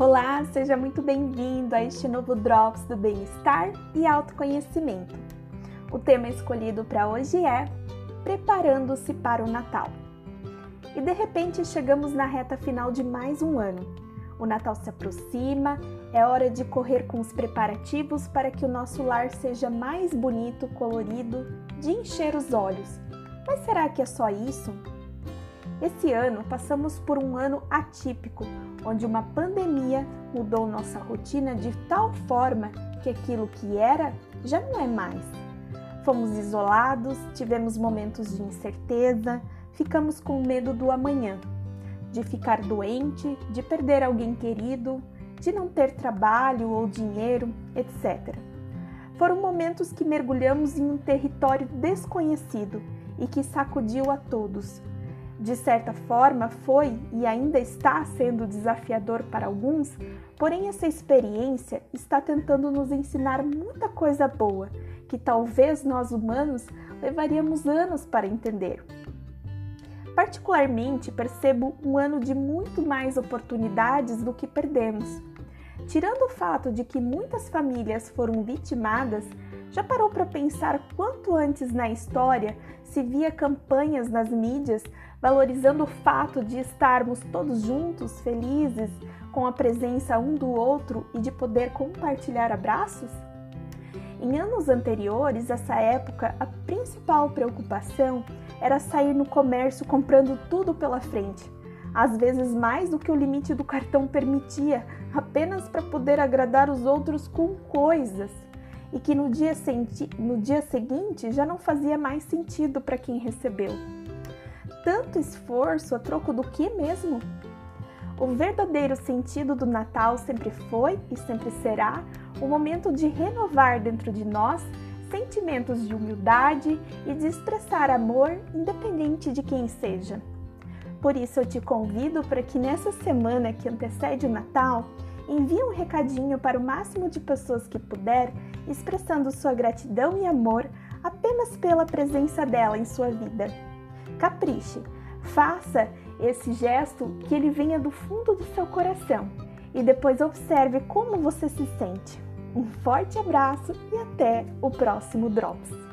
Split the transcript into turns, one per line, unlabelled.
Olá, seja muito bem-vindo a este novo Drops do Bem-Estar e Autoconhecimento. O tema escolhido para hoje é Preparando-se para o Natal. E de repente chegamos na reta final de mais um ano. O Natal se aproxima, é hora de correr com os preparativos para que o nosso lar seja mais bonito, colorido, de encher os olhos. Mas será que é só isso? Esse ano passamos por um ano atípico, onde uma pandemia mudou nossa rotina de tal forma que aquilo que era já não é mais. Fomos isolados, tivemos momentos de incerteza, ficamos com medo do amanhã, de ficar doente, de perder alguém querido, de não ter trabalho ou dinheiro, etc. Foram momentos que mergulhamos em um território desconhecido e que sacudiu a todos de certa forma, foi e ainda está sendo desafiador para alguns, porém, essa experiência está tentando nos ensinar muita coisa boa que talvez nós humanos levaríamos anos para entender. Particularmente, percebo um ano de muito mais oportunidades do que perdemos. Tirando o fato de que muitas famílias foram vitimadas, já parou para pensar quanto antes na história se via campanhas nas mídias valorizando o fato de estarmos todos juntos, felizes, com a presença um do outro e de poder compartilhar abraços? Em anos anteriores, essa época, a principal preocupação era sair no comércio comprando tudo pela frente, às vezes mais do que o limite do cartão permitia, apenas para poder agradar os outros com coisas, e que no dia, no dia seguinte já não fazia mais sentido para quem recebeu tanto esforço a troco do que mesmo? O verdadeiro sentido do Natal sempre foi e sempre será o momento de renovar dentro de nós sentimentos de humildade e de expressar amor independente de quem seja. Por isso eu te convido para que nessa semana que antecede o Natal, envie um recadinho para o máximo de pessoas que puder, expressando sua gratidão e amor apenas pela presença dela em sua vida. Capriche, faça esse gesto que ele venha do fundo do seu coração e depois observe como você se sente. Um forte abraço e até o próximo Drops!